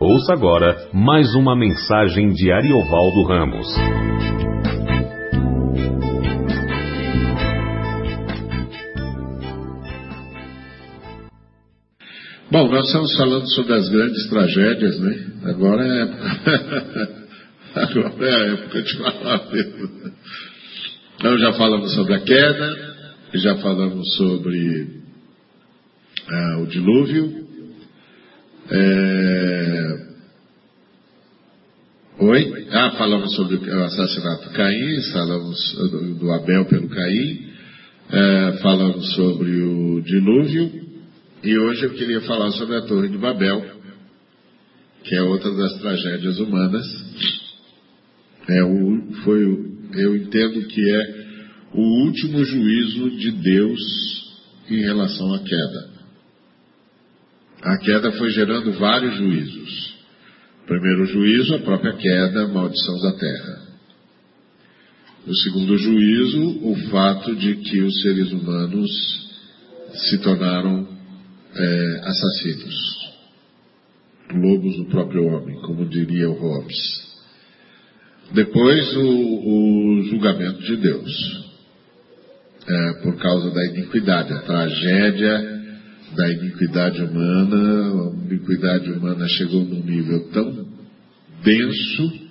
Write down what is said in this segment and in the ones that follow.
Ouça agora mais uma mensagem de Ariovaldo Ramos. Bom, nós estamos falando sobre as grandes tragédias, né? Agora é agora é a época de falar mesmo. Então já falamos sobre a queda, já falamos sobre ah, o dilúvio. É... Oi? Ah, falamos sobre o assassinato do Caim, falamos do Abel pelo Caim, é, falamos sobre o dilúvio, e hoje eu queria falar sobre a Torre de Babel, que é outra das tragédias humanas. É o, foi, eu entendo que é o último juízo de Deus em relação à queda. A queda foi gerando vários juízos. Primeiro juízo, a própria queda, maldição da terra. O segundo juízo, o fato de que os seres humanos se tornaram é, assassinos, lobos do próprio homem, como diria o Hobbes. Depois, o, o julgamento de Deus, é, por causa da iniquidade, a tragédia da iniquidade humana. A iniquidade humana chegou num nível tão denso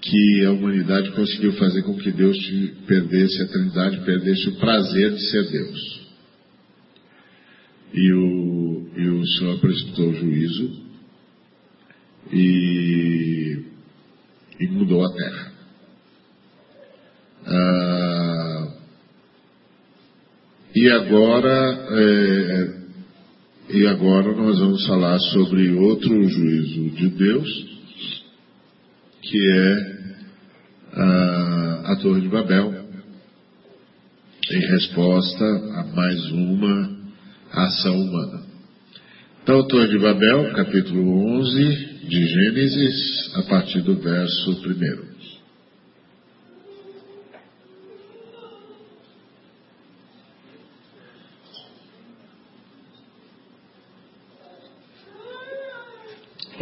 que a humanidade conseguiu fazer com que Deus perdesse a Trindade, perdesse o prazer de ser Deus. E o, e o Senhor precipitou o juízo e, e mudou a terra. Ah, e agora, é, e agora nós vamos falar sobre outro juízo de Deus, que é a, a Torre de Babel, em resposta a mais uma ação humana. Então, Torre de Babel, capítulo 11 de Gênesis, a partir do verso 1.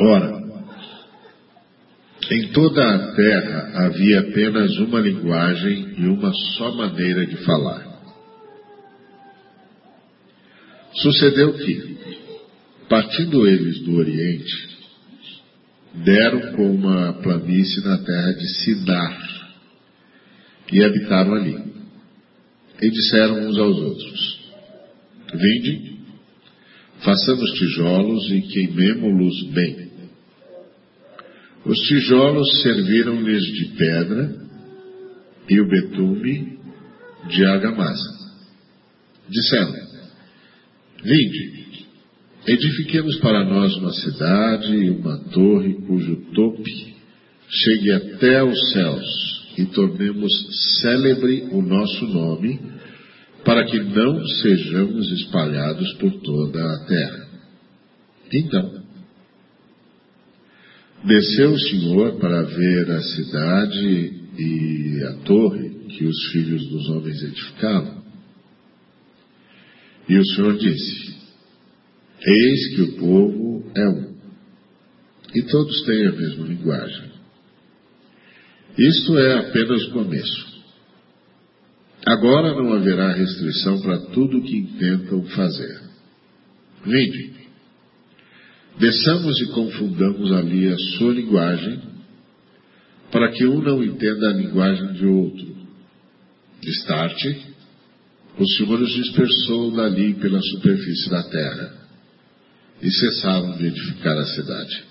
Ora, em toda a terra havia apenas uma linguagem e uma só maneira de falar. Sucedeu que, partindo eles do Oriente, deram com uma planície na terra de Sinar e habitaram ali. E disseram uns aos outros: Vinde, façamos tijolos e queimemo-los bem. Os tijolos serviram-lhes de pedra e o betume de argamassa. Disseram: Vinde, edifiquemos para nós uma cidade e uma torre cujo tope chegue até os céus e tornemos célebre o nosso nome, para que não sejamos espalhados por toda a terra. Então, desceu o Senhor para ver a cidade e a torre que os filhos dos homens edificavam. E o Senhor disse: Eis que o povo é um, e todos têm a mesma linguagem. Isto é apenas o começo. Agora não haverá restrição para tudo o que intentam fazer. Vinde, desçamos e confundamos ali a sua linguagem, para que um não entenda a linguagem de outro. Destarte, o Senhor os dispersou dali pela superfície da terra e cessaram de edificar a cidade.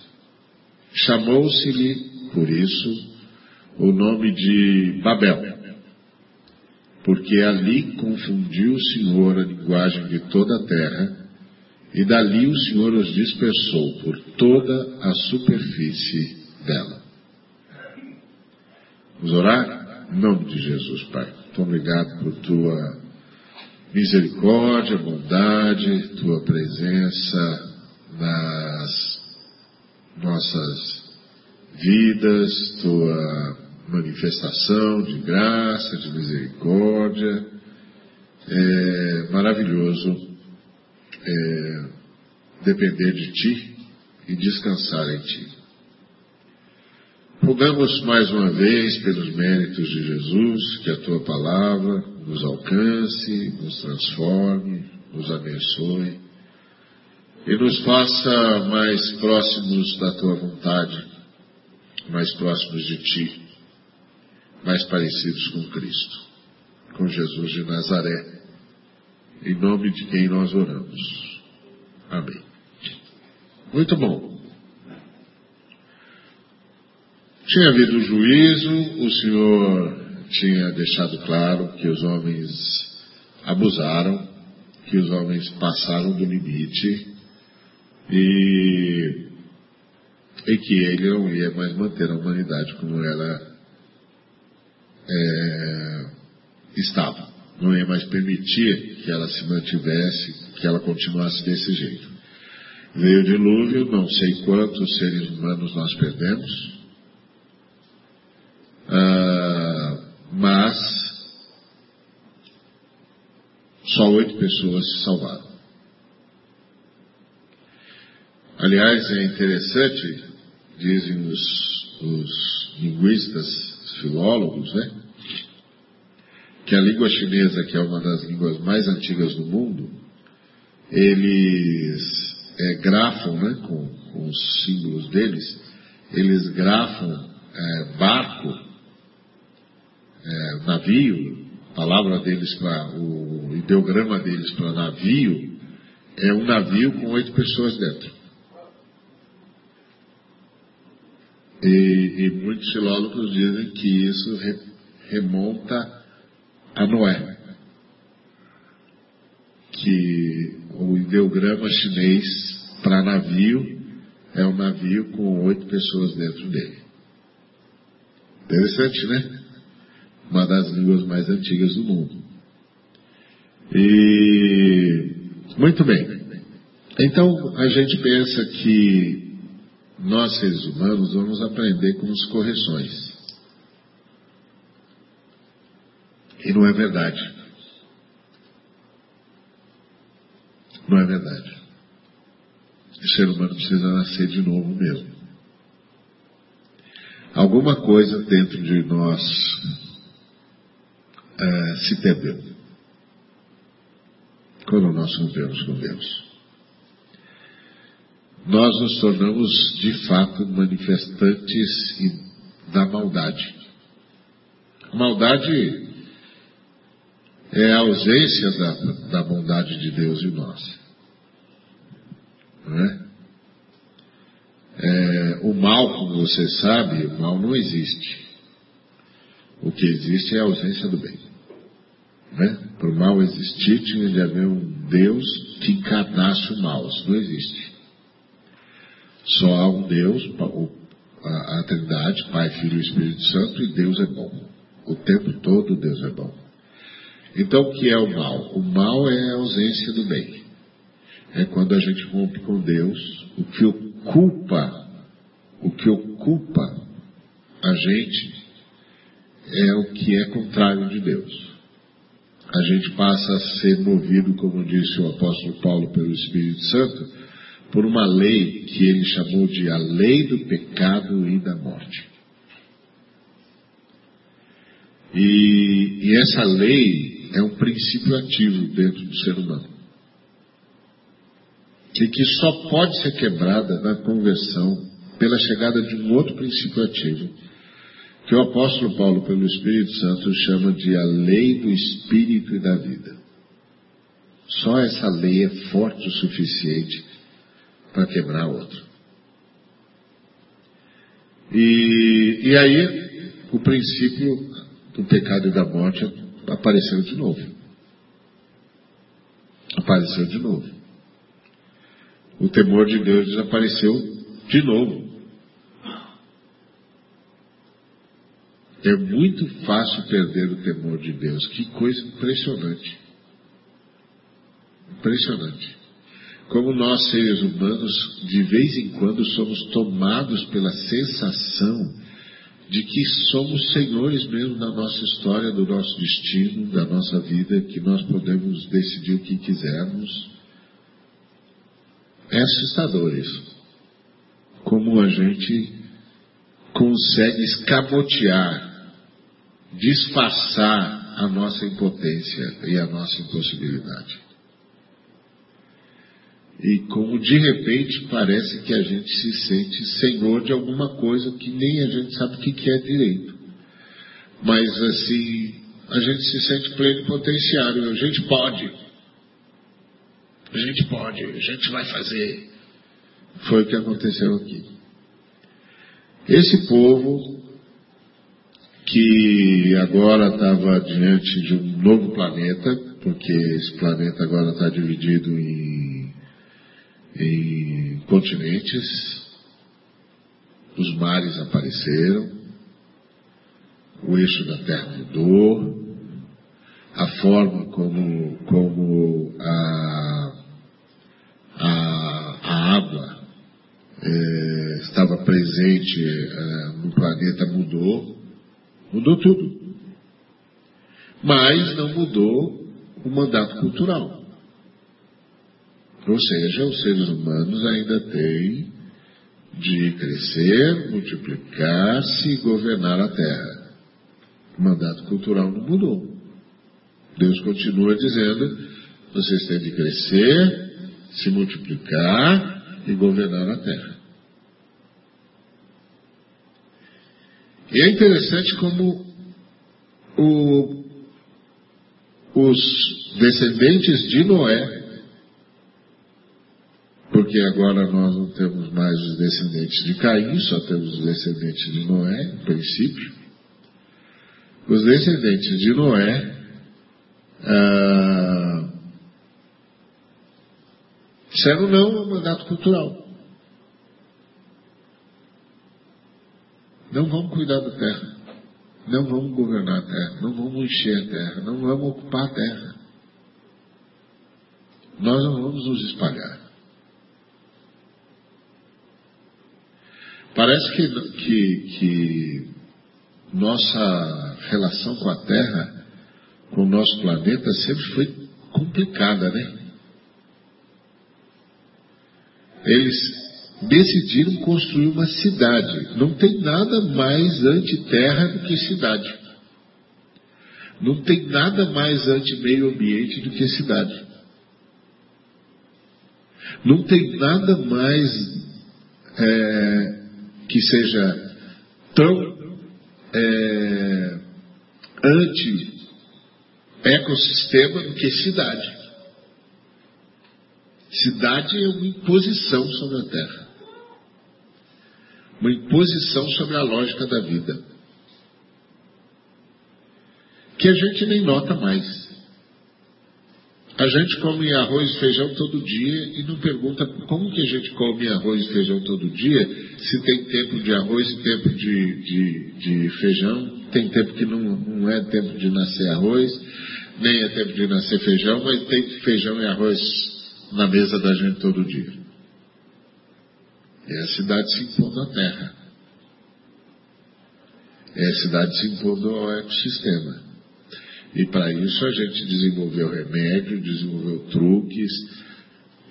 Chamou-se-lhe, por isso, o nome de Babel, porque ali confundiu o Senhor a linguagem de toda a terra, e dali o Senhor os dispersou por toda a superfície dela. Vamos orar? Em nome de Jesus, Pai. Muito obrigado por tua misericórdia, bondade, tua presença nas nossas vidas, tua manifestação de graça, de misericórdia. É maravilhoso é, depender de ti e descansar em Ti. Rogamos mais uma vez pelos méritos de Jesus, que a Tua palavra nos alcance, nos transforme, nos abençoe e nos faça mais próximos da Tua vontade, mais próximos de Ti, mais parecidos com Cristo, com Jesus de Nazaré, em nome de quem nós oramos. Amém. Muito bom. Tinha havido juízo, o Senhor tinha deixado claro que os homens abusaram, que os homens passaram do limite e, e que ele não ia mais manter a humanidade como ela é, estava. Não ia mais permitir que ela se mantivesse, que ela continuasse desse jeito. Veio o dilúvio, não sei quantos seres humanos nós perdemos, ah, mas só oito pessoas se salvaram. Aliás, é interessante, dizem os, os linguistas, os filólogos, né? Que a língua chinesa, que é uma das línguas mais antigas do mundo, eles é, grafam, né, com, com, os símbolos deles, eles grafam é, barco é, navio, palavra deles para o ideograma deles para navio é um navio com oito pessoas dentro. E, e muitos filólogos dizem que isso re, remonta a Noé, que o ideograma chinês para navio é um navio com oito pessoas dentro dele. Interessante, né? uma das línguas mais antigas do mundo. E muito bem. Então a gente pensa que nós seres humanos vamos aprender com as correções. E não é verdade. Não é verdade. O ser humano precisa nascer de novo mesmo. Alguma coisa dentro de nós uh, se perdeu. Quando nós rompemos com Deus. Nós nos tornamos, de fato, manifestantes da maldade. Maldade é a ausência da, da bondade de Deus em nós. Não é? É, o mal, como você sabe, o mal não existe. O que existe é a ausência do bem. Né? Para o mal existir, tinha de haver um Deus que encarnasse o mal. Isso não existe. Só há um Deus, a, a Trindade, Pai, Filho e Espírito Santo, e Deus é bom. O tempo todo Deus é bom. Então o que é o mal? O mal é a ausência do bem. É quando a gente rompe com Deus, o que ocupa, o que ocupa a gente é o que é contrário de Deus. A gente passa a ser movido, como disse o apóstolo Paulo, pelo Espírito Santo, por uma lei que ele chamou de a lei do pecado e da morte. E, e essa lei é um princípio ativo dentro do ser humano. E que só pode ser quebrada na conversão pela chegada de um outro princípio ativo, que o apóstolo Paulo, pelo Espírito Santo, chama de a lei do Espírito e da vida. Só essa lei é forte o suficiente para quebrar a outra. E, e aí, o princípio do pecado e da morte apareceu de novo. Apareceu de novo. O temor de Deus desapareceu de novo. É muito fácil perder o temor de Deus. Que coisa impressionante. Impressionante. Como nós, seres humanos, de vez em quando somos tomados pela sensação de que somos senhores mesmo da nossa história, do nosso destino, da nossa vida, que nós podemos decidir o que quisermos. É assustador isso. gente consegue escamotear, disfarçar a nossa impotência e a nossa impossibilidade. E como de repente parece que a gente se sente senhor de alguma coisa que nem a gente sabe o que é direito. Mas assim, a gente se sente plenipotenciário, a gente pode. A gente pode, a gente vai fazer. Foi o que aconteceu aqui. Esse povo que agora estava diante de um novo planeta, porque esse planeta agora está dividido em, em continentes, os mares apareceram, o eixo da Terra mudou, a forma como, como a, a, a água é, estava presente é, no planeta mudou, mudou tudo. Mas não mudou o mandato cultural. Ou seja, os seres humanos ainda têm de crescer, multiplicar-se e governar a Terra. O mandato cultural não mudou. Deus continua dizendo: vocês têm de crescer, se multiplicar e governar a terra. E é interessante como o, os descendentes de Noé, porque agora nós não temos mais os descendentes de Caim, só temos os descendentes de Noé, em princípio. Os descendentes de Noé ah, disseram não ao mandato cultural. Não vamos cuidar da terra. Não vamos governar a terra. Não vamos encher a terra. Não vamos ocupar a terra. Nós não vamos nos espalhar. Parece que, que, que nossa relação com a terra com o nosso planeta sempre foi complicada, né? Eles decidiram construir uma cidade. Não tem nada mais anti-terra do que cidade. Não tem nada mais anti-meio ambiente do que cidade. Não tem nada mais é, que seja tão é, anti ecossistema do que cidade. Cidade é uma imposição sobre a terra. Uma imposição sobre a lógica da vida. Que a gente nem nota mais. A gente come arroz e feijão todo dia e não pergunta como que a gente come arroz e feijão todo dia, se tem tempo de arroz e tempo de, de, de feijão, tem tempo que não, não é tempo de nascer arroz, nem é tempo de nascer feijão, mas tem feijão e arroz na mesa da gente todo dia. É a cidade se impondo à terra. É a cidade se impondo ao ecossistema. E para isso a gente desenvolveu remédio, desenvolveu truques.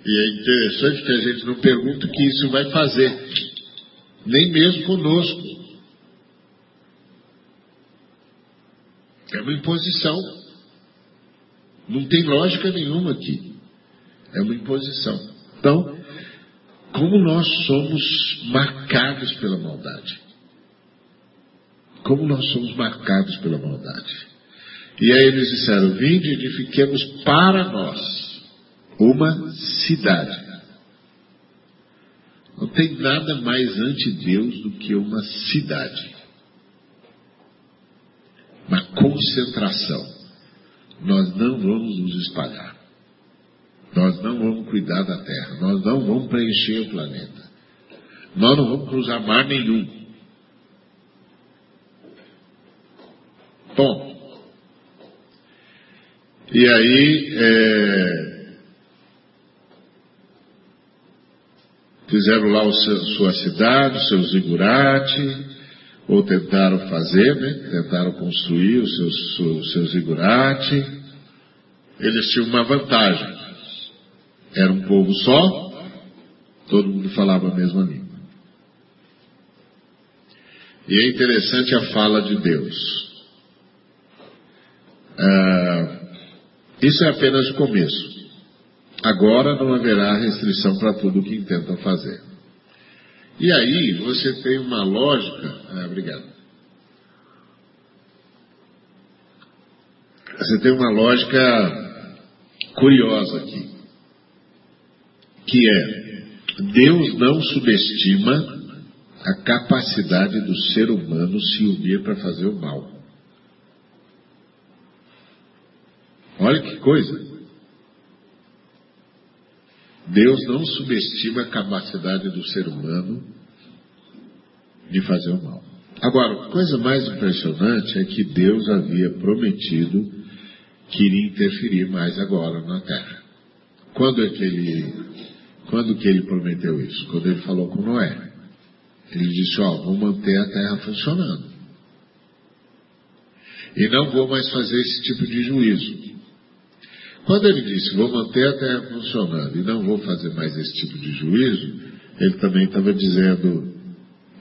E é interessante que a gente não pergunta o que isso vai fazer, nem mesmo conosco. É uma imposição. Não tem lógica nenhuma aqui. É uma imposição. Então, como nós somos marcados pela maldade. Como nós somos marcados pela maldade. E aí eles disseram: Vinde e edifiquemos para nós uma cidade. Não tem nada mais anti-Deus do que uma cidade. Uma concentração nós não vamos nos espalhar. Nós não vamos cuidar da terra. Nós não vamos preencher o planeta. Nós não vamos cruzar mar nenhum. Bom. E aí, é, fizeram lá o seu, sua cidade, o seu zigurate, ou tentaram fazer, né? tentaram construir o seu, seu, seu zigurate. Eles tinham uma vantagem. Era um povo só, todo mundo falava a mesma língua. E é interessante a fala de Deus. Ah, isso é apenas o começo. Agora não haverá restrição para tudo o que intentam fazer. E aí você tem uma lógica. Ah, obrigado. Você tem uma lógica curiosa aqui. Que é, Deus não subestima a capacidade do ser humano se unir para fazer o mal. Olha que coisa. Deus não subestima a capacidade do ser humano de fazer o mal. Agora, a coisa mais impressionante é que Deus havia prometido que iria interferir mais agora na Terra. Quando é que ele, quando que ele prometeu isso? Quando ele falou com Noé. Ele disse, ó, vou manter a Terra funcionando. E não vou mais fazer esse tipo de juízo. Quando ele disse, vou manter a terra funcionando e não vou fazer mais esse tipo de juízo, ele também estava dizendo,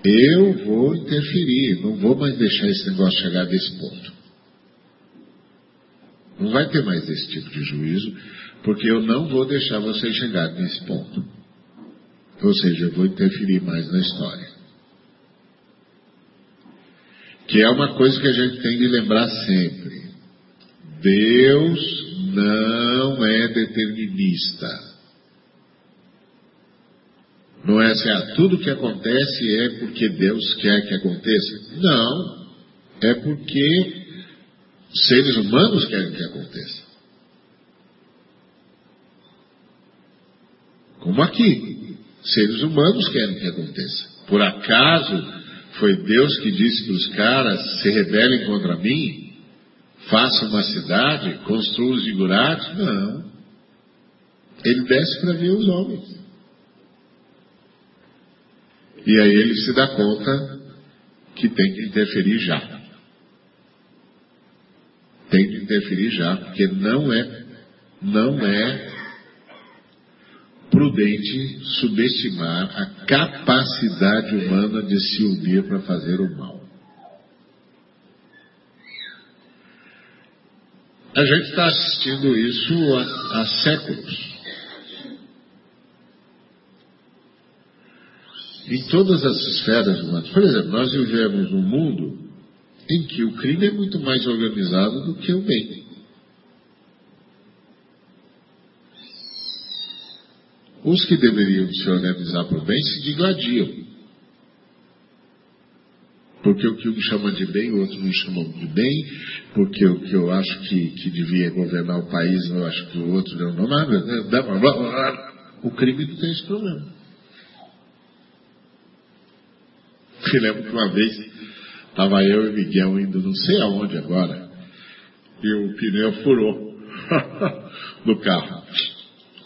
eu vou interferir, não vou mais deixar esse negócio chegar nesse ponto. Não vai ter mais esse tipo de juízo, porque eu não vou deixar você chegar nesse ponto. Ou seja, eu vou interferir mais na história. Que é uma coisa que a gente tem de lembrar sempre. Deus não é determinista. Não é assim, ah, tudo que acontece é porque Deus quer que aconteça. Não. É porque seres humanos querem que aconteça. Como aqui. Seres humanos querem que aconteça. Por acaso foi Deus que disse para os caras se rebelem contra mim? Faça uma cidade, construa os zigurates. Não. Ele desce para ver os homens. E aí ele se dá conta que tem que interferir já. Tem que interferir já, porque não é, não é prudente subestimar a capacidade humana de se unir para fazer o mal. A gente está assistindo isso há, há séculos. Em todas as esferas humanas. Por exemplo, nós vivemos num mundo em que o crime é muito mais organizado do que o bem. Os que deveriam se organizar para o bem se digladiam. Porque o que um chama de bem, o outro não chama de bem, porque o que eu acho que, que devia governar o país, eu acho que o outro não. não o crime não tem esse problema. Eu lembro que uma vez estava eu e Miguel indo não sei aonde agora, e o pneu furou do carro.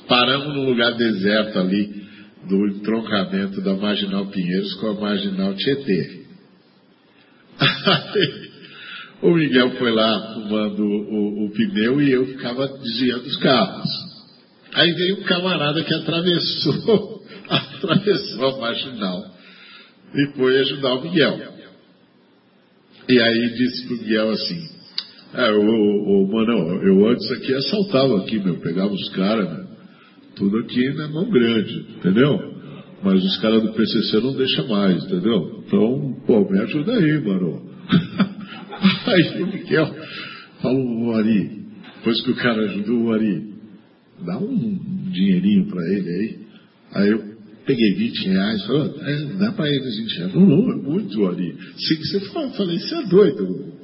Paramos num lugar deserto ali, do entroncamento da Marginal Pinheiros com a Marginal Tietê. o Miguel foi lá fumando o, o, pneu e eu ficava desviando os carros. Aí veio um camarada que atravessou, atravessou a marginal e foi ajudar o Miguel. E aí disse pro Miguel assim, é, o, o, mano, eu antes aqui assaltava aqui, meu, pegava os caras, tudo aqui na mão grande, entendeu? Mas os caras do PCC não deixam mais, entendeu? Então, pô, me ajuda aí, mano. aí o Miguel falou, o Ari, depois que o cara ajudou o Ari, dá um dinheirinho para ele aí. Aí eu peguei 20 reais, falei, é, dá para eles 20 reais. Não, não, é muito, Ari. Sim, você fala, falei, você é doido.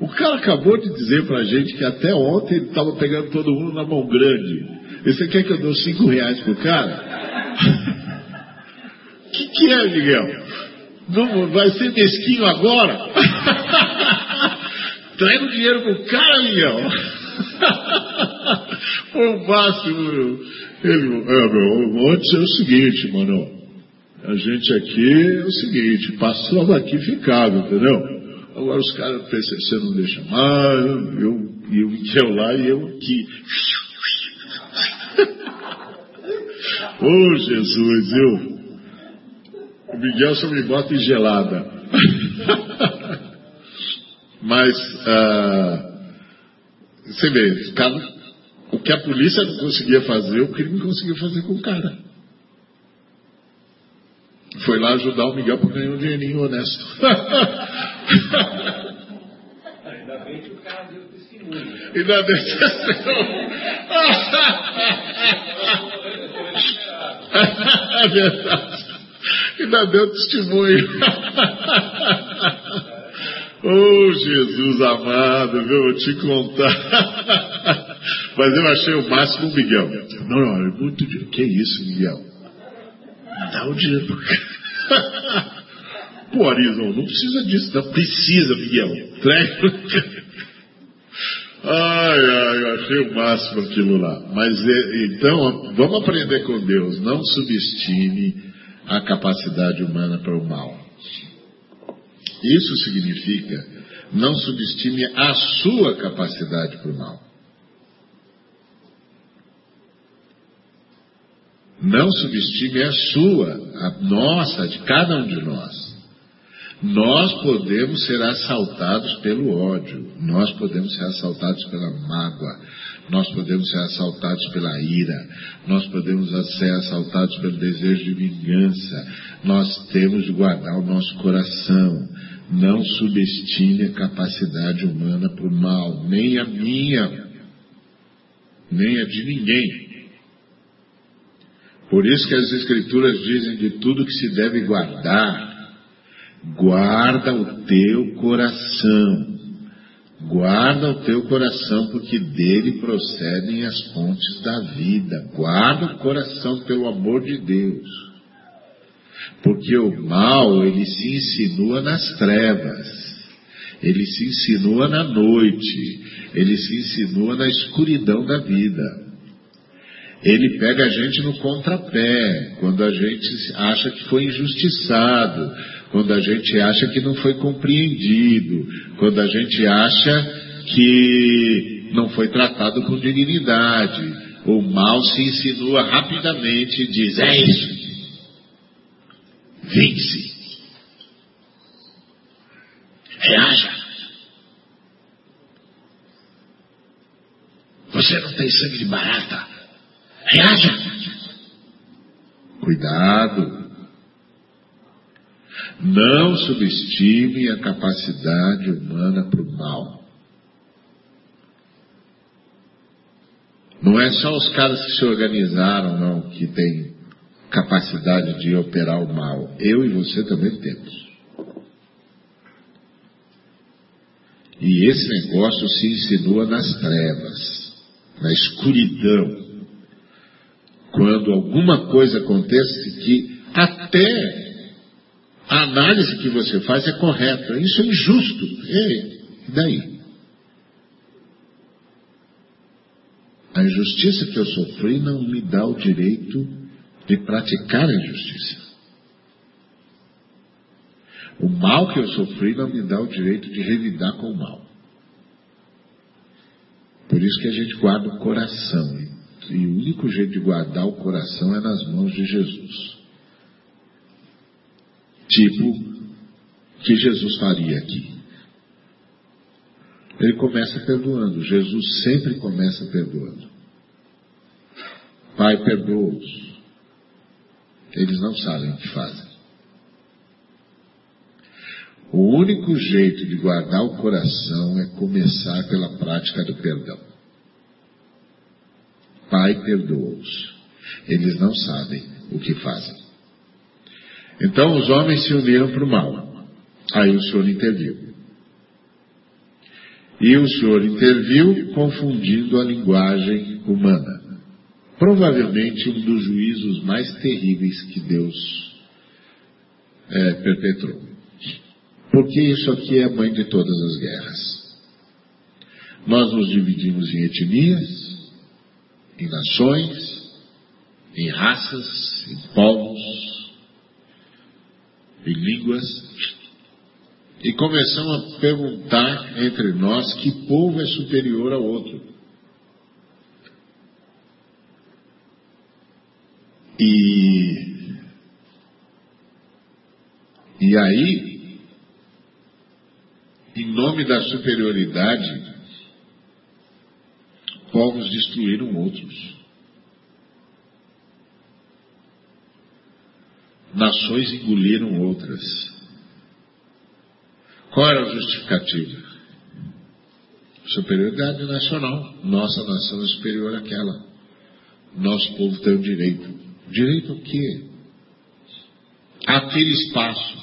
O cara acabou de dizer pra gente que até ontem ele estava pegando todo mundo na mão grande. E você quer que eu dou 5 reais pro cara? O que, que é, Miguel? Não, vai ser mesquinho agora? Traz o dinheiro pro cara, Miguel. Foi o máximo. Ele, é, meu, antes é o seguinte, mano. A gente aqui é o seguinte, passava aqui ficava, entendeu? Agora os caras do PCC não deixam mais, eu, eu, eu lá e eu aqui. Ô oh, Jesus, eu. Miguel só me bota em gelada. Mas, uh, você vê, cara, o que a polícia não conseguia fazer, o crime conseguiu fazer com o cara. Foi lá ajudar o Miguel para ganhar um dinheirinho honesto. Ainda bem que o cara deu testemunho. Ainda deu testemunho. É verdade. Ainda deu testemunho. Oh, Jesus amado, viu? Vou te contar. Mas eu achei o máximo o Miguel. Não, não, é muito dinheiro. Que isso, Miguel? Dá o dinheiro pro. Pô, Arizão, não precisa disso. Não precisa, Miguel. Entrega. Ai, ai, eu achei o máximo aquilo lá. Mas então, vamos aprender com Deus. Não subestime a capacidade humana para o mal. Isso significa não subestime a sua capacidade para o mal. Não subestime a sua, a nossa, de cada um de nós. Nós podemos ser assaltados pelo ódio, nós podemos ser assaltados pela mágoa, nós podemos ser assaltados pela ira, nós podemos ser assaltados pelo desejo de vingança, nós temos de guardar o nosso coração. Não subestime a capacidade humana para o mal, nem a minha, nem a de ninguém. Por isso que as Escrituras dizem de tudo que se deve guardar, guarda o teu coração. Guarda o teu coração, porque dele procedem as fontes da vida. Guarda o coração pelo amor de Deus. Porque o mal, ele se insinua nas trevas. Ele se insinua na noite. Ele se insinua na escuridão da vida. Ele pega a gente no contrapé, quando a gente acha que foi injustiçado, quando a gente acha que não foi compreendido, quando a gente acha que não foi tratado com dignidade. O mal se insinua rapidamente e diz: é isso, Vence. Reaja. Você não tem sangue de barata. Reaja. Cuidado. Não subestime a capacidade humana para o mal. Não é só os caras que se organizaram, não, que tem capacidade de operar o mal. Eu e você também temos. E esse negócio se insinua nas trevas, na escuridão. Quando alguma coisa acontece que até a análise que você faz é correta, isso é injusto. E daí? A injustiça que eu sofri não me dá o direito de praticar a injustiça. O mal que eu sofri não me dá o direito de revidar com o mal. Por isso que a gente guarda o coração. E o único jeito de guardar o coração é nas mãos de Jesus. Tipo, que Jesus faria aqui? Ele começa perdoando. Jesus sempre começa perdoando. Pai, perdoa-os eles não sabem o que fazem. O único jeito de guardar o coração é começar pela prática do perdão. Pai, perdoa-os. Eles não sabem o que fazem. Então os homens se uniram para o mal. Aí o Senhor interviu. E o Senhor interviu confundindo a linguagem humana provavelmente um dos juízos mais terríveis que Deus é, perpetrou. Porque isso aqui é a mãe de todas as guerras. Nós nos dividimos em etnias, em nações, em raças, em povos, em línguas, e começamos a perguntar entre nós que povo é superior ao outro. E E aí, em nome da superioridade, povos destruíram outros. Nações engoliram outras. Qual era a justificativa? Superioridade nacional. Nossa nação é superior àquela. Nosso povo tem o direito. Direito o quê? Aquele espaço.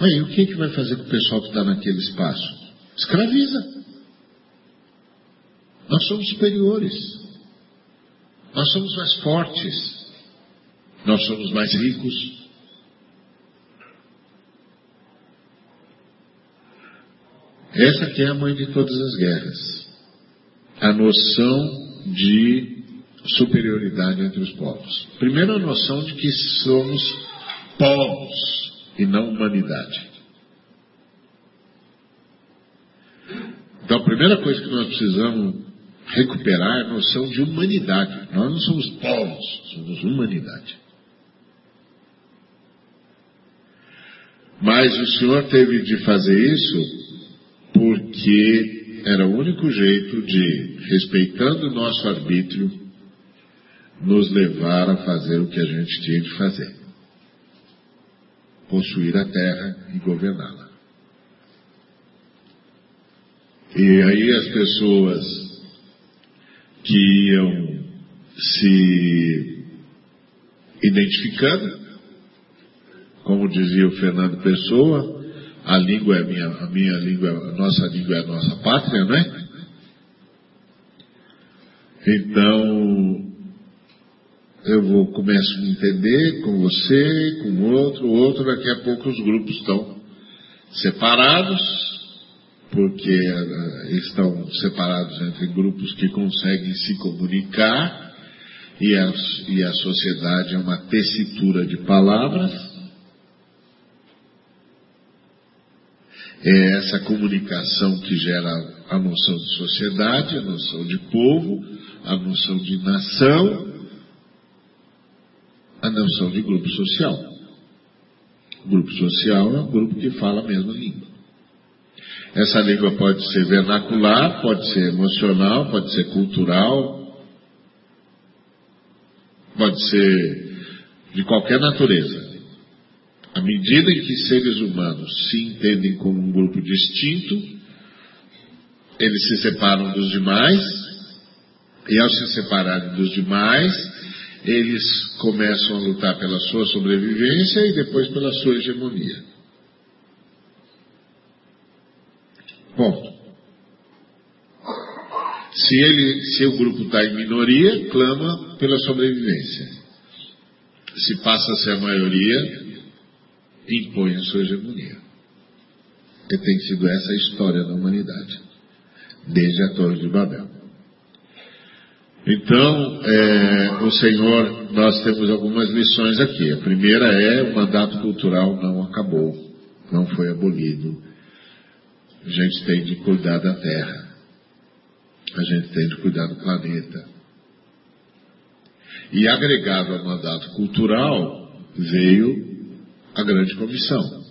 Aí, o que, que vai fazer com o pessoal que está naquele espaço? Escraviza. Nós somos superiores. Nós somos mais fortes. Nós somos mais ricos. Essa aqui é a mãe de todas as guerras. A noção de superioridade entre os povos. Primeiro, a noção de que somos povos e não humanidade. Então, a primeira coisa que nós precisamos recuperar é a noção de humanidade. Nós não somos povos, somos humanidade. Mas o Senhor teve de fazer isso porque era o único jeito de, respeitando o nosso arbítrio, nos levar a fazer o que a gente tinha de fazer: possuir a terra e governá-la. E aí as pessoas que iam se identificando, como dizia o Fernando Pessoa, a língua é minha, a minha língua, a nossa língua é a nossa pátria, não é? Então, eu vou começo a entender com você, com outro, outro, daqui a pouco os grupos estão separados, porque uh, estão separados entre grupos que conseguem se comunicar e a, e a sociedade é uma tessitura de palavras. É essa comunicação que gera a noção de sociedade, a noção de povo, a noção de nação, a noção de grupo social. O grupo social é um grupo que fala a mesma língua. Essa língua pode ser vernacular, pode ser emocional, pode ser cultural, pode ser de qualquer natureza. À medida em que seres humanos se entendem como um grupo distinto, eles se separam dos demais, e ao se separarem dos demais, eles começam a lutar pela sua sobrevivência e depois pela sua hegemonia. Ponto. Se, ele, se o grupo está em minoria, clama pela sobrevivência. Se passa a ser a maioria, impõe a sua hegemonia. E tem sido essa a história da humanidade, desde a Torre de Babel. Então, é, o Senhor, nós temos algumas lições aqui. A primeira é o mandato cultural não acabou, não foi abolido a gente tem de cuidar da terra. A gente tem de cuidar do planeta. E agregado ao mandato cultural veio a grande comissão,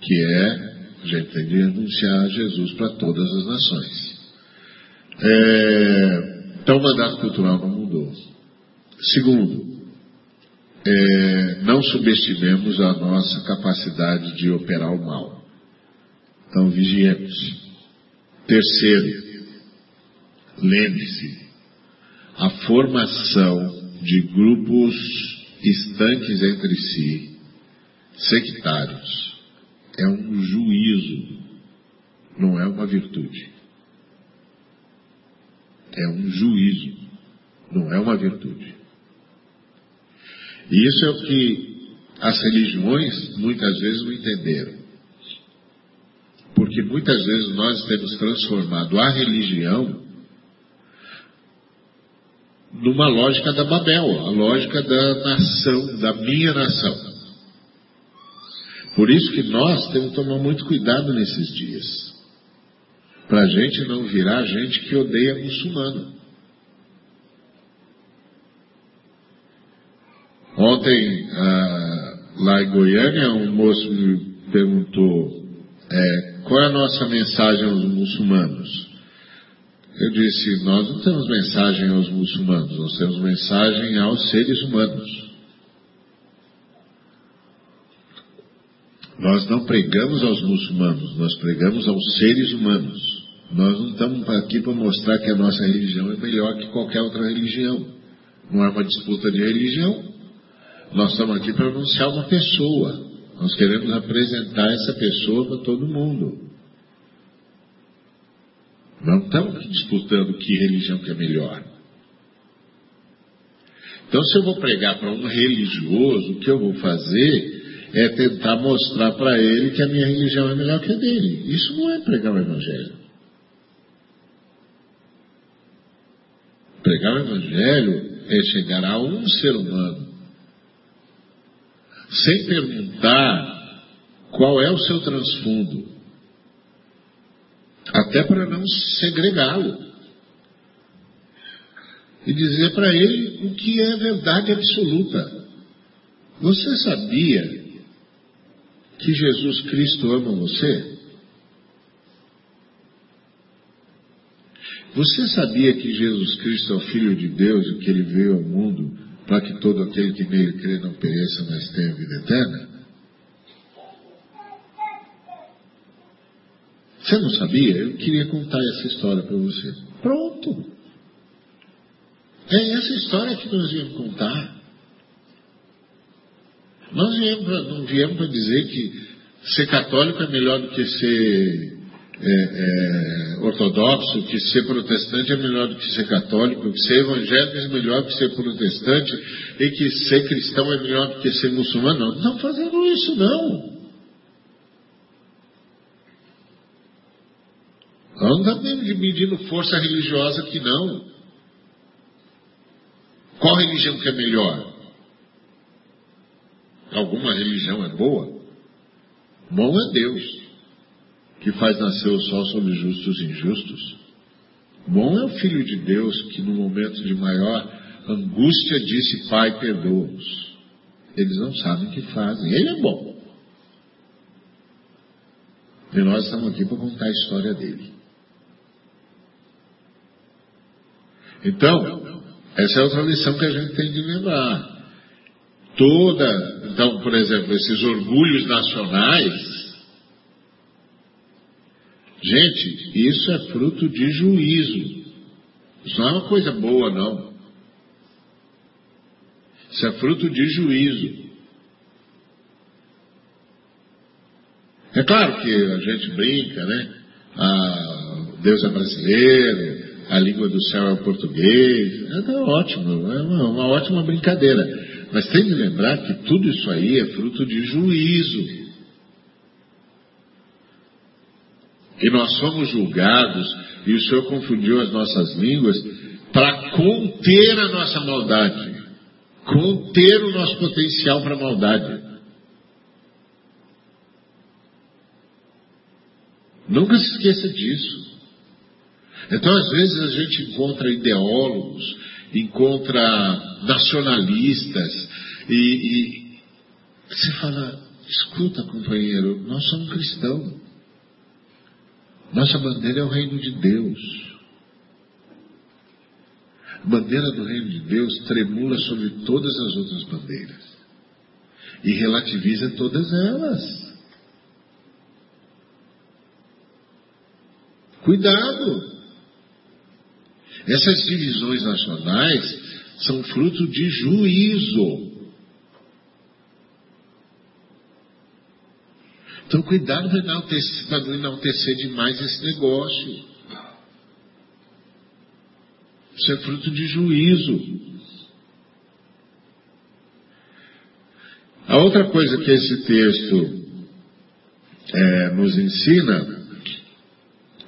que é a gente tem de anunciar Jesus para todas as nações. É, então o mandato cultural não mudou. Segundo, é, não subestimemos a nossa capacidade de operar o mal. Então vigiemos. Terceiro, lembre-se, a formação de grupos estanques entre si, sectários, é um juízo, não é uma virtude. É um juízo, não é uma virtude. E isso é o que as religiões muitas vezes não entenderam. Porque muitas vezes nós temos transformado a religião numa lógica da Babel, a lógica da nação, da minha nação. Por isso que nós temos que tomar muito cuidado nesses dias. Para a gente não virar gente que odeia muçulmano. Ontem, ah, lá em Goiânia, um moço me perguntou é, qual é a nossa mensagem aos muçulmanos. Eu disse, nós não temos mensagem aos muçulmanos, nós temos mensagem aos seres humanos. Nós não pregamos aos muçulmanos, nós pregamos aos seres humanos. Nós não estamos aqui para mostrar que a nossa religião é melhor que qualquer outra religião. Não é uma disputa de religião. Nós estamos aqui para anunciar uma pessoa. Nós queremos apresentar essa pessoa para todo mundo. Não estamos disputando que religião que é melhor. Então, se eu vou pregar para um religioso, o que eu vou fazer é tentar mostrar para ele que a minha religião é melhor que a dele. Isso não é pregar o Evangelho. Pregar o Evangelho é chegar a um ser humano, sem perguntar qual é o seu transfundo, até para não segregá-lo. E dizer para ele o que é verdade absoluta. Você sabia que Jesus Cristo ama você? Você sabia que Jesus Cristo é o Filho de Deus e que ele veio ao mundo para que todo aquele que nele crê não pereça, mas tenha vida eterna? Você não sabia? Eu queria contar essa história para você. Pronto. É essa história que nós viemos contar. Nós viemos não viemos para dizer que ser católico é melhor do que ser é, é, ortodoxo, que ser protestante é melhor do que ser católico, que ser evangélico é melhor do que ser protestante, e que ser cristão é melhor do que ser muçulmano. Não, não estão fazendo isso, não. Nós não estamos medindo força religiosa aqui, não. Qual religião que é melhor? Alguma religião é boa? Bom é Deus que faz nascer o sol sobre justos e injustos. Bom é o Filho de Deus que, no momento de maior angústia, disse: Pai, perdoa-os. Eles não sabem o que fazem. Ele é bom. E nós estamos aqui para contar a história dele. Então, essa é outra lição que a gente tem de lembrar. Toda, então, por exemplo, esses orgulhos nacionais, Gente, isso é fruto de juízo. Isso não é uma coisa boa, não. Isso é fruto de juízo. É claro que a gente brinca, né? Ah, Deus é brasileiro, a língua do céu é o português. É, ótimo, é uma, uma ótima brincadeira. Mas tem de lembrar que tudo isso aí é fruto de juízo. E nós somos julgados, e o Senhor confundiu as nossas línguas para conter a nossa maldade, conter o nosso potencial para maldade. Nunca se esqueça disso. Então, às vezes, a gente encontra ideólogos, encontra nacionalistas, e, e você fala: escuta, companheiro, nós somos cristãos. Nossa bandeira é o reino de Deus. A bandeira do reino de Deus tremula sobre todas as outras bandeiras e relativiza todas elas. Cuidado! Essas divisões nacionais são fruto de juízo. Então, cuidado para não enaltecer demais esse negócio. Isso é fruto de juízo. A outra coisa que esse texto é, nos ensina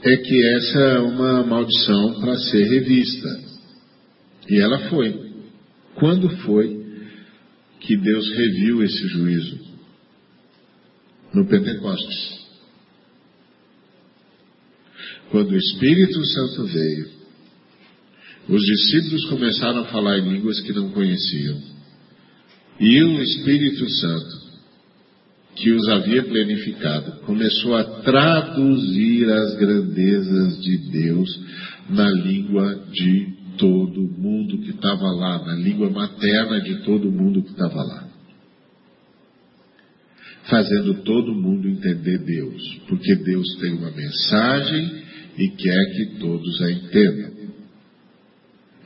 é que essa é uma maldição para ser revista. E ela foi. Quando foi que Deus reviu esse juízo? no Pentecostes. Quando o Espírito Santo veio, os discípulos começaram a falar em línguas que não conheciam. E o Espírito Santo que os havia planificado, começou a traduzir as grandezas de Deus na língua de todo mundo que estava lá, na língua materna de todo mundo que estava lá. Fazendo todo mundo entender Deus, porque Deus tem uma mensagem e quer que todos a entendam.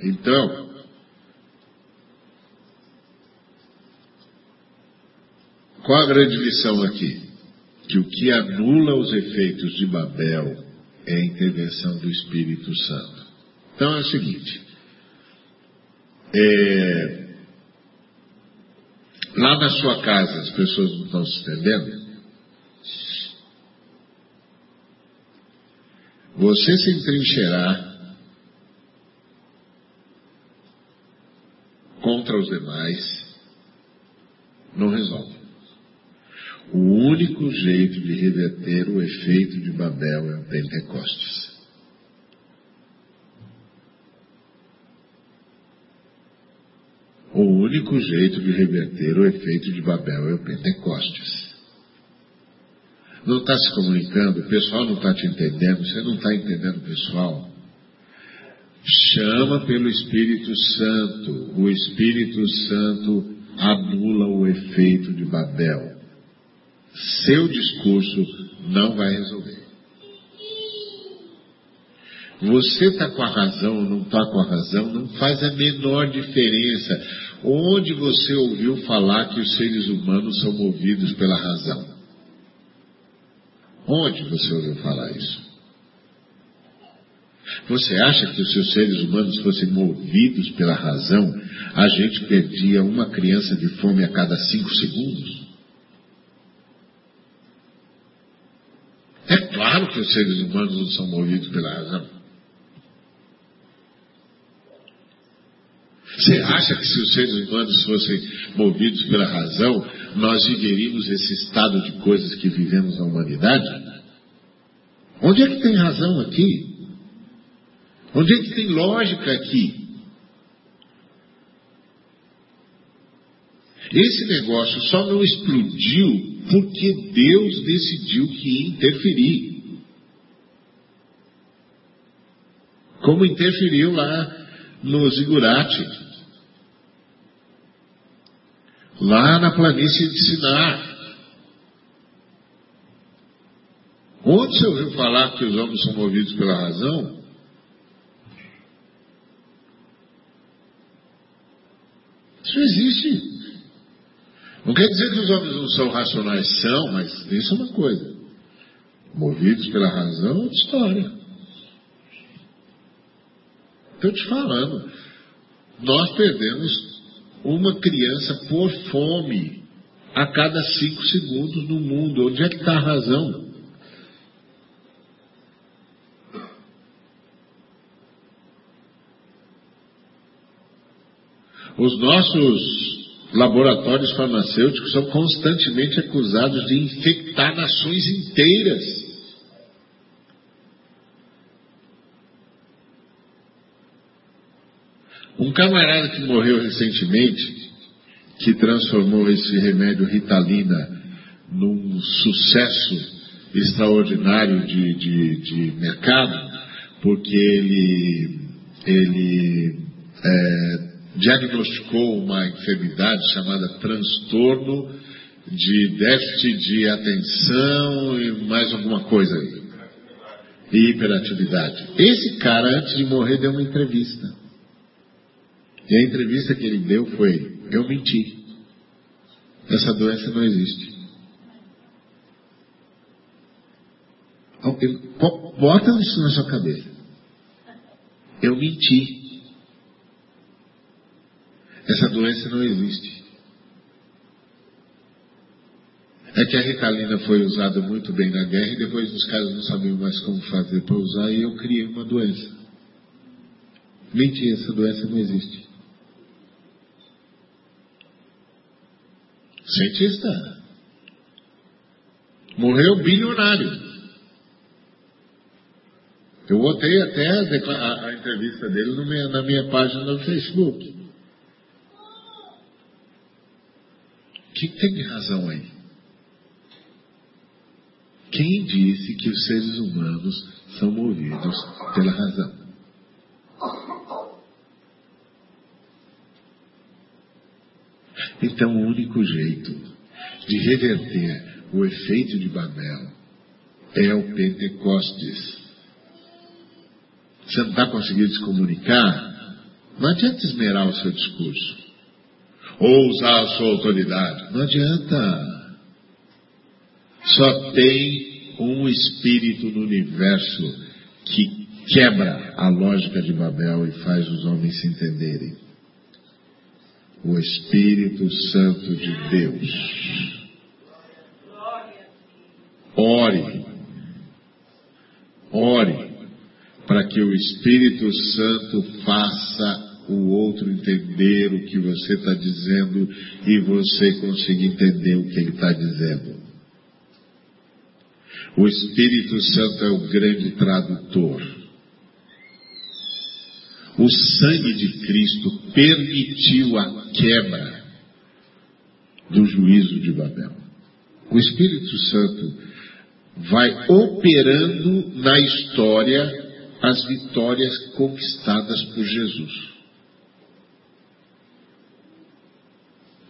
Então, qual a grande lição aqui? Que o que anula os efeitos de Babel é a intervenção do Espírito Santo. Então é o seguinte: é, lá na sua casa as pessoas não estão se entendendo? Você se entrincheirar contra os demais não resolve. O único jeito de reverter o efeito de Babel é o Pentecostes. O único jeito de reverter o efeito de Babel é o Pentecostes. Não está se comunicando, o pessoal não está te entendendo, você não está entendendo o pessoal. Chama pelo Espírito Santo. O Espírito Santo anula o efeito de Babel. Seu discurso não vai resolver. Você está com a razão ou não está com a razão, não faz a menor diferença. Onde você ouviu falar que os seres humanos são movidos pela razão? Onde você ouviu falar isso? Você acha que se os seres humanos fossem movidos pela razão, a gente perdia uma criança de fome a cada cinco segundos? É claro que os seres humanos não são movidos pela razão. Você acha que se os seres humanos fossem movidos pela razão, nós viveríamos esse estado de coisas que vivemos na humanidade? Onde é que tem razão aqui? Onde é que tem lógica aqui? Esse negócio só não explodiu porque Deus decidiu que ia interferir. Como interferiu lá no Zigurate lá na planície de Sinar. Onde você ouviu falar que os homens são movidos pela razão? Isso existe. Não quer dizer que os homens não são racionais, são, mas isso é uma coisa. Movidos pela razão é outra história. Estou te falando. Nós perdemos uma criança por fome a cada cinco segundos no mundo. Onde é que está a razão? Os nossos laboratórios farmacêuticos são constantemente acusados de infectar nações inteiras. Um camarada que morreu recentemente, que transformou esse remédio Ritalina num sucesso extraordinário de, de, de mercado, porque ele, ele é, diagnosticou uma enfermidade chamada transtorno de déficit de atenção e mais alguma coisa aí. E hiperatividade. Esse cara, antes de morrer, deu uma entrevista. E a entrevista que ele deu foi: Eu menti. Essa doença não existe. Bota isso na sua cabeça. Eu menti. Essa doença não existe. É que a Ritalina foi usada muito bem na guerra e depois os caras não sabiam mais como fazer para usar e eu criei uma doença. Menti, essa doença não existe. Cientista. Morreu bilionário. Eu botei até a, a entrevista dele na minha página no Facebook. O que tem de razão aí? Quem disse que os seres humanos são movidos pela razão? Então, o único jeito de reverter o efeito de Babel é o Pentecostes. Você não está conseguindo se comunicar? Não adianta esmerar o seu discurso. Ou usar a sua autoridade. Não adianta. Só tem um espírito no universo que quebra a lógica de Babel e faz os homens se entenderem. O Espírito Santo de Deus. Ore. Ore para que o Espírito Santo faça o outro entender o que você está dizendo e você conseguir entender o que ele está dizendo. O Espírito Santo é o grande tradutor. O sangue de Cristo permitiu a quebra do juízo de Babel. O Espírito Santo vai operando na história as vitórias conquistadas por Jesus.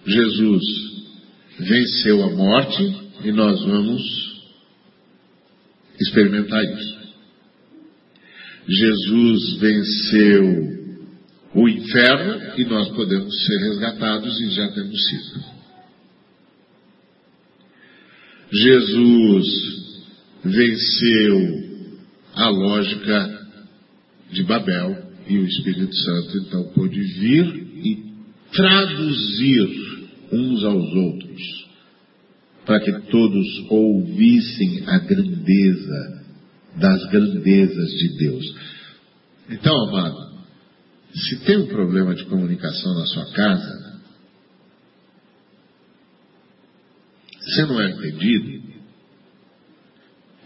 Jesus venceu a morte e nós vamos experimentar isso. Jesus venceu o inferno e nós podemos ser resgatados e já temos sido. Jesus venceu a lógica de Babel e o Espírito Santo então pôde vir e traduzir uns aos outros, para que todos ouvissem a grandeza das grandezas de Deus. Então, amado, se tem um problema de comunicação na sua casa, você não é entendido,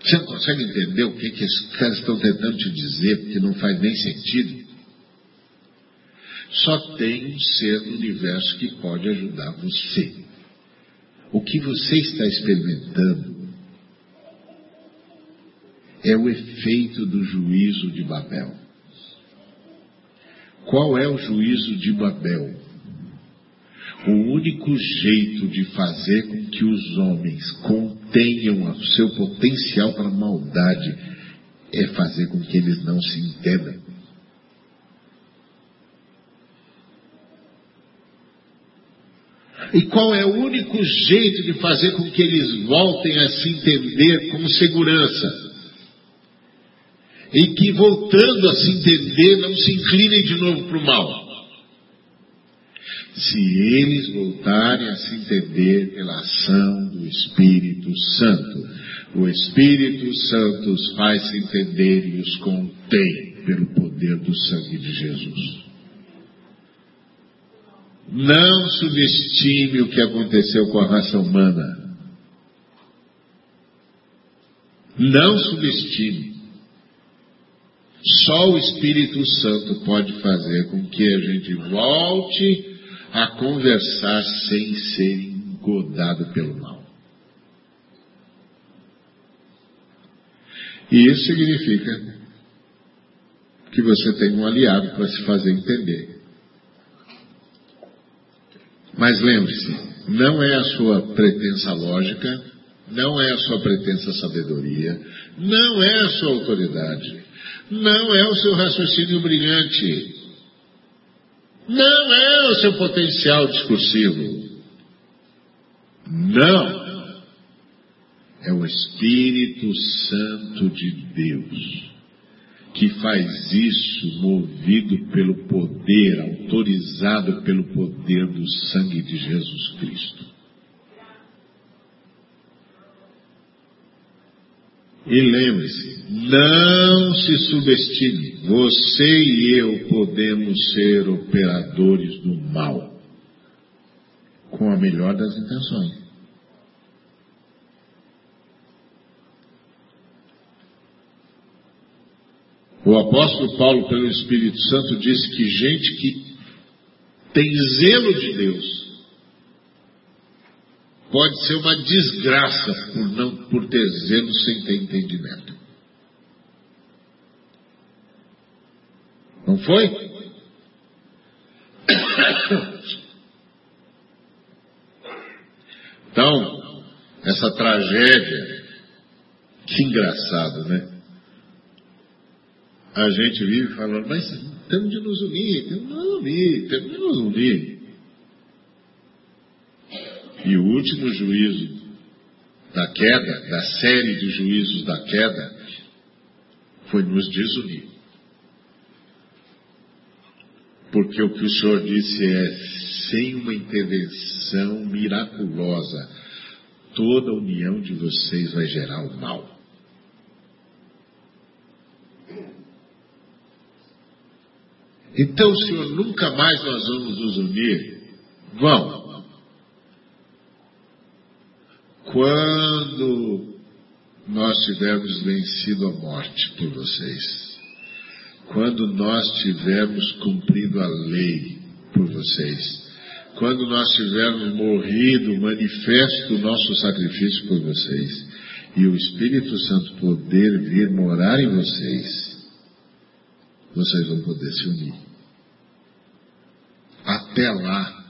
você não consegue entender o que, que esses caras estão tentando te dizer, porque não faz nem sentido. Só tem um ser no universo que pode ajudar você. O que você está experimentando é o efeito do juízo de Babel. Qual é o juízo de Babel? O único jeito de fazer com que os homens contenham o seu potencial para maldade é fazer com que eles não se entendam. E qual é o único jeito de fazer com que eles voltem a se entender com segurança? E que voltando a se entender não se inclinem de novo para o mal. Se eles voltarem a se entender pela ação do Espírito Santo, o Espírito Santo os faz se entender e os contém pelo poder do sangue de Jesus. Não subestime o que aconteceu com a raça humana. Não subestime. Só o Espírito Santo pode fazer com que a gente volte a conversar sem ser engodado pelo mal. E isso significa que você tem um aliado para se fazer entender. Mas lembre-se, não é a sua pretensa lógica, não é a sua pretensa sabedoria, não é a sua autoridade, não é o seu raciocínio brilhante, não é o seu potencial discursivo. Não. É o Espírito Santo de Deus que faz isso movido pelo poder, autorizado pelo poder do sangue de Jesus Cristo. E lembre-se, não se subestime. Você e eu podemos ser operadores do mal com a melhor das intenções. O apóstolo Paulo, pelo Espírito Santo, disse que gente que tem zelo de Deus pode ser uma desgraça por, não, por ter zelo sem ter entendimento. Não foi? Então, essa tragédia, que engraçado, né? A gente vive falando, mas temos de nos unir, temos de nos unir, temos de nos unir. E o último juízo da queda, da série de juízos da queda, foi nos desunir. Porque o que o Senhor disse é: sem uma intervenção miraculosa, toda união de vocês vai gerar o mal. Então, Senhor, nunca mais nós vamos nos unir? Vamos. Quando nós tivermos vencido a morte por vocês, quando nós tivermos cumprido a lei por vocês, quando nós tivermos morrido, manifesto o nosso sacrifício por vocês, e o Espírito Santo poder vir morar em vocês, vocês vão poder se unir. Até lá,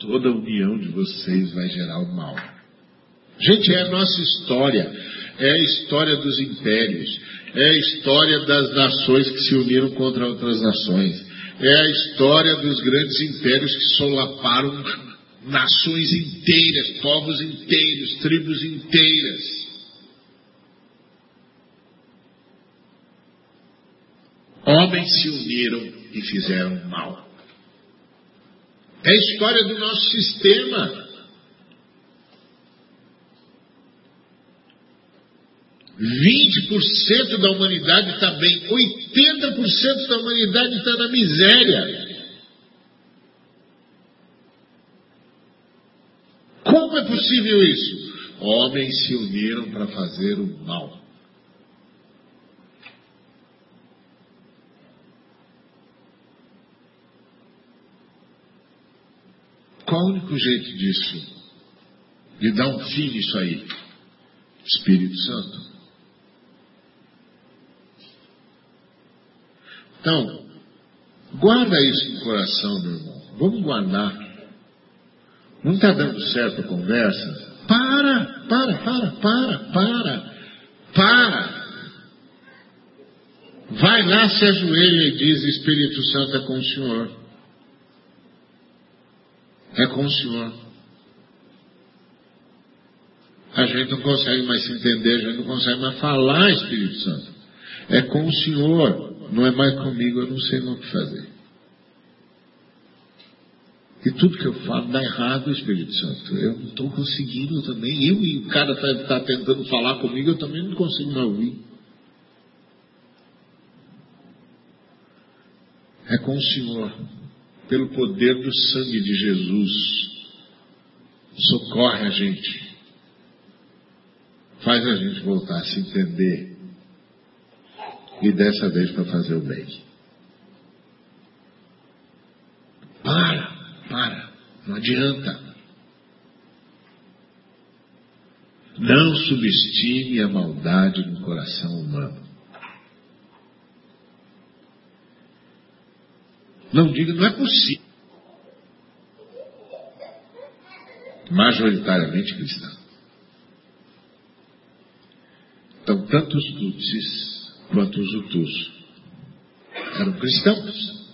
toda a união de vocês vai gerar o mal. Gente, é a nossa história, é a história dos impérios, é a história das nações que se uniram contra outras nações, é a história dos grandes impérios que solaparam nações inteiras, povos inteiros, tribos inteiras. Homens se uniram e fizeram mal. É a história do nosso sistema. Vinte por cento da humanidade está bem, 80% da humanidade está na miséria. Como é possível isso? Homens se uniram para fazer o mal. Qual o único jeito disso? De dar um fim nisso aí? Espírito Santo. Então, guarda isso no coração, meu irmão. Vamos guardar. Não está dando certo a conversa? Para, para, para, para, para, para. Vai lá, se ajoelha e diz: Espírito Santo é com o Senhor. É com o Senhor. A gente não consegue mais se entender, a gente não consegue mais falar, Espírito Santo. É com o Senhor, não é mais comigo, eu não sei mais o que fazer. E tudo que eu falo dá errado, Espírito Santo. Eu não estou conseguindo também. Eu e o cara está tá tentando falar comigo, eu também não consigo mais ouvir. É com o Senhor pelo poder do sangue de Jesus, socorre a gente, faz a gente voltar a se entender e dessa vez para fazer o bem. Para, para, não adianta. Não subestime a maldade no coração humano. Não diga, não é possível. Majoritariamente cristã. Então, tanto os Tutsis quanto os Hutus eram cristãos.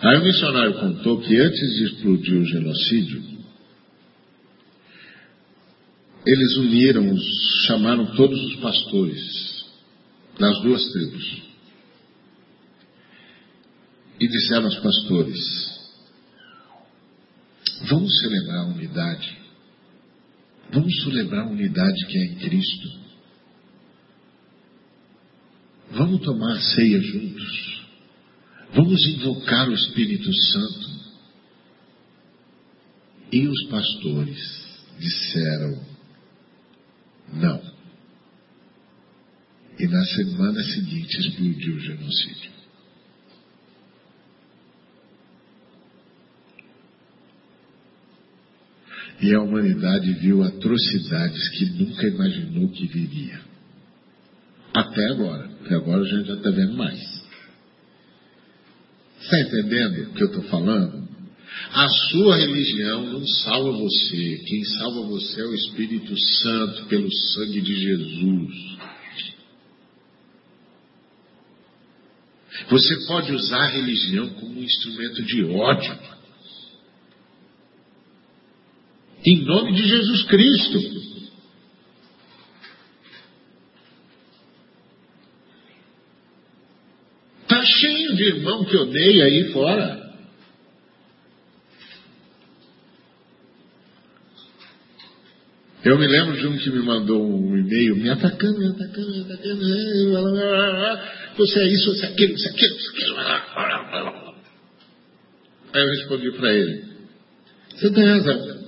Aí o missionário contou que antes de explodir o genocídio, eles uniram, chamaram todos os pastores das duas tribos. E disseram aos pastores: Vamos celebrar a unidade. Vamos celebrar a unidade que é em Cristo. Vamos tomar a ceia juntos. Vamos invocar o Espírito Santo. E os pastores disseram: Não. E na semana seguinte explodiu o genocídio. E a humanidade viu atrocidades que nunca imaginou que viria. Até agora. Até agora a gente já está vendo mais. Está entendendo o que eu estou falando? A sua religião não salva você. Quem salva você é o Espírito Santo, pelo sangue de Jesus. Você pode usar a religião como um instrumento de ódio. Em nome de Jesus Cristo. Está cheio de irmão que odeia aí fora. Eu me lembro de um que me mandou um e-mail me atacando, me atacando, me atacando. Você é isso, você é aquilo, você é é aquilo. Aí eu respondi para ele: Você tem razão.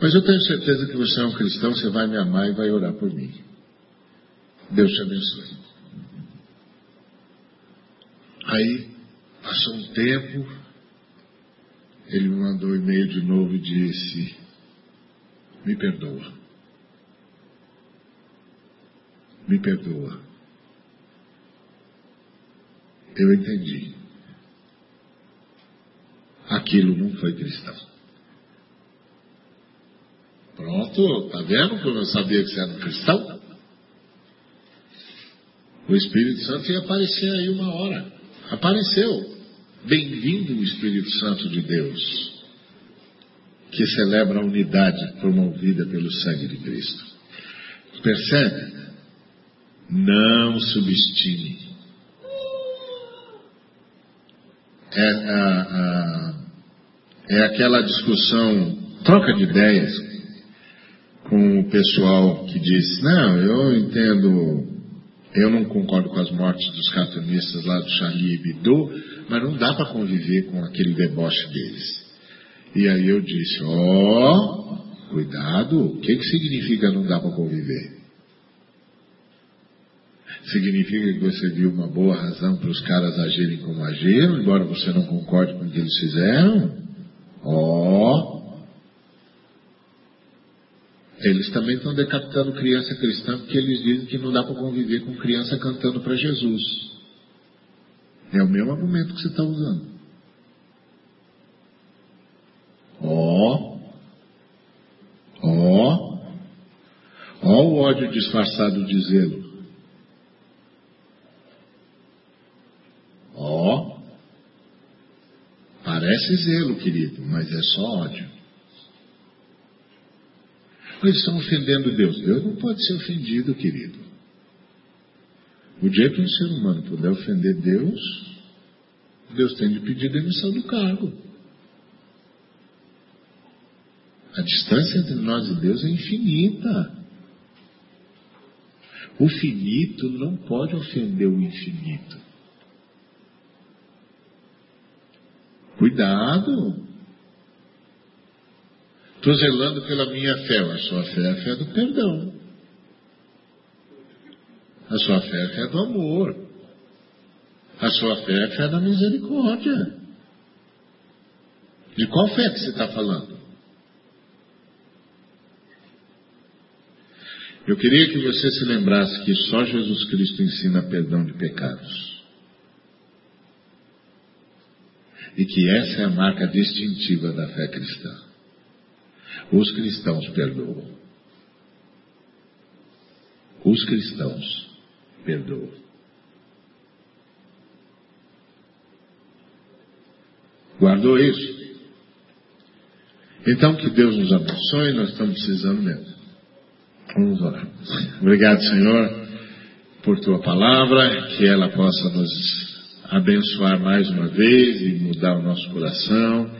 Mas eu tenho certeza que você é um cristão, você vai me amar e vai orar por mim. Deus te abençoe. Aí, passou um tempo, ele me mandou um e-mail de novo e disse: Me perdoa. Me perdoa. Eu entendi. Aquilo não foi cristão. Pronto, tá vendo como eu sabia que você era um cristão? O Espírito Santo ia aparecer aí uma hora. Apareceu. Bem-vindo o Espírito Santo de Deus, que celebra a unidade promovida pelo sangue de Cristo. Percebe? Não subestime. É, a, a, é aquela discussão, troca de ideias com o pessoal que diz: não, eu entendo eu não concordo com as mortes dos cartunistas lá do Charlie Hebdo, mas não dá para conviver com aquele deboche deles. E aí eu disse, ó, oh, cuidado, o que, que significa não dá para conviver? Significa que você viu uma boa razão para os caras agirem como agiram, embora você não concorde com o que eles fizeram? Ó, oh, eles também estão decapitando criança cristã porque eles dizem que não dá para conviver com criança cantando para Jesus. É o mesmo argumento que você está usando. Ó, ó, ó o ódio disfarçado de zelo. Ó, parece zelo, querido, mas é só ódio. Eles estão ofendendo Deus. Deus não pode ser ofendido, querido. O dia que um ser humano puder ofender Deus, Deus tem de pedir demissão do cargo. A distância entre nós e Deus é infinita. O finito não pode ofender o infinito. Cuidado. Estou zelando pela minha fé. A sua fé é a fé do perdão. A sua fé é a fé do amor. A sua fé é a fé da misericórdia. De qual fé que você está falando? Eu queria que você se lembrasse que só Jesus Cristo ensina perdão de pecados. E que essa é a marca distintiva da fé cristã. Os cristãos perdoam. Os cristãos perdoam. Guardou isso? Então que Deus nos abençoe, nós estamos precisando mesmo. Vamos orar. Obrigado, Senhor, por tua palavra, que ela possa nos abençoar mais uma vez e mudar o nosso coração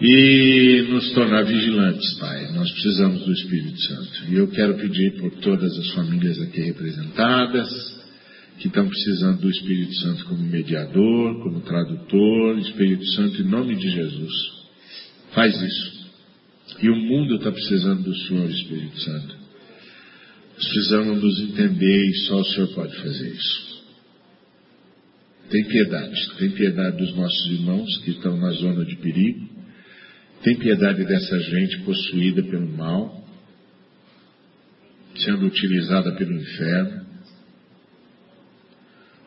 e nos tornar vigilantes, Pai. Nós precisamos do Espírito Santo. E eu quero pedir por todas as famílias aqui representadas, que estão precisando do Espírito Santo como mediador, como tradutor, Espírito Santo, em nome de Jesus. Faz isso. E o mundo está precisando do Senhor, Espírito Santo. Precisamos nos entender e só o Senhor pode fazer isso. Tem piedade, tem piedade dos nossos irmãos que estão na zona de perigo Tem piedade dessa gente possuída pelo mal, sendo utilizada pelo inferno,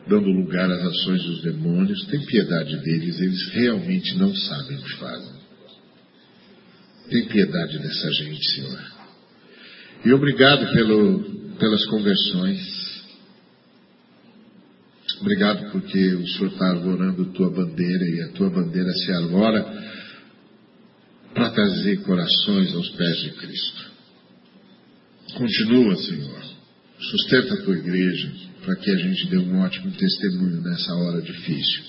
dando lugar às ações dos demônios. Tem piedade deles, eles realmente não sabem o que fazem. Tem piedade dessa gente, Senhor. E obrigado pelo, pelas conversões. Obrigado porque o Senhor está arvorando tua bandeira e a tua bandeira se arvora para trazer corações aos pés de Cristo. Continua, Senhor. Sustenta a tua igreja para que a gente dê um ótimo testemunho nessa hora difícil.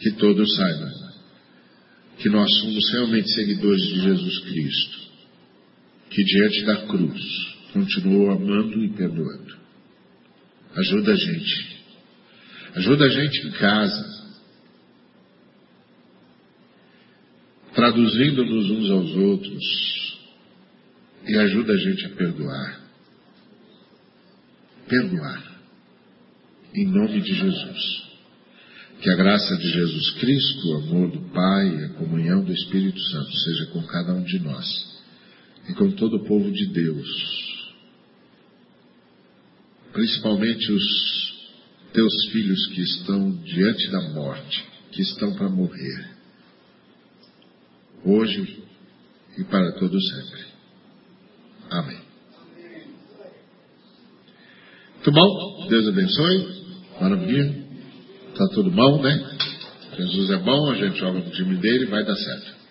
Que todos saibam que nós somos realmente seguidores de Jesus Cristo, que diante da cruz continuou amando e perdoando. Ajuda a gente Ajuda a gente em casa. Traduzindo-nos uns aos outros. E ajuda a gente a perdoar. Perdoar. Em nome de Jesus. Que a graça de Jesus Cristo, o amor do Pai e a comunhão do Espírito Santo seja com cada um de nós e com todo o povo de Deus, principalmente os teus filhos que estão diante da morte, que estão para morrer, hoje e para todo sempre. Amém. Muito bom? Deus abençoe. Maravilha. Tá tudo bom, né? Jesus é bom, a gente joga no time dele, vai dar certo.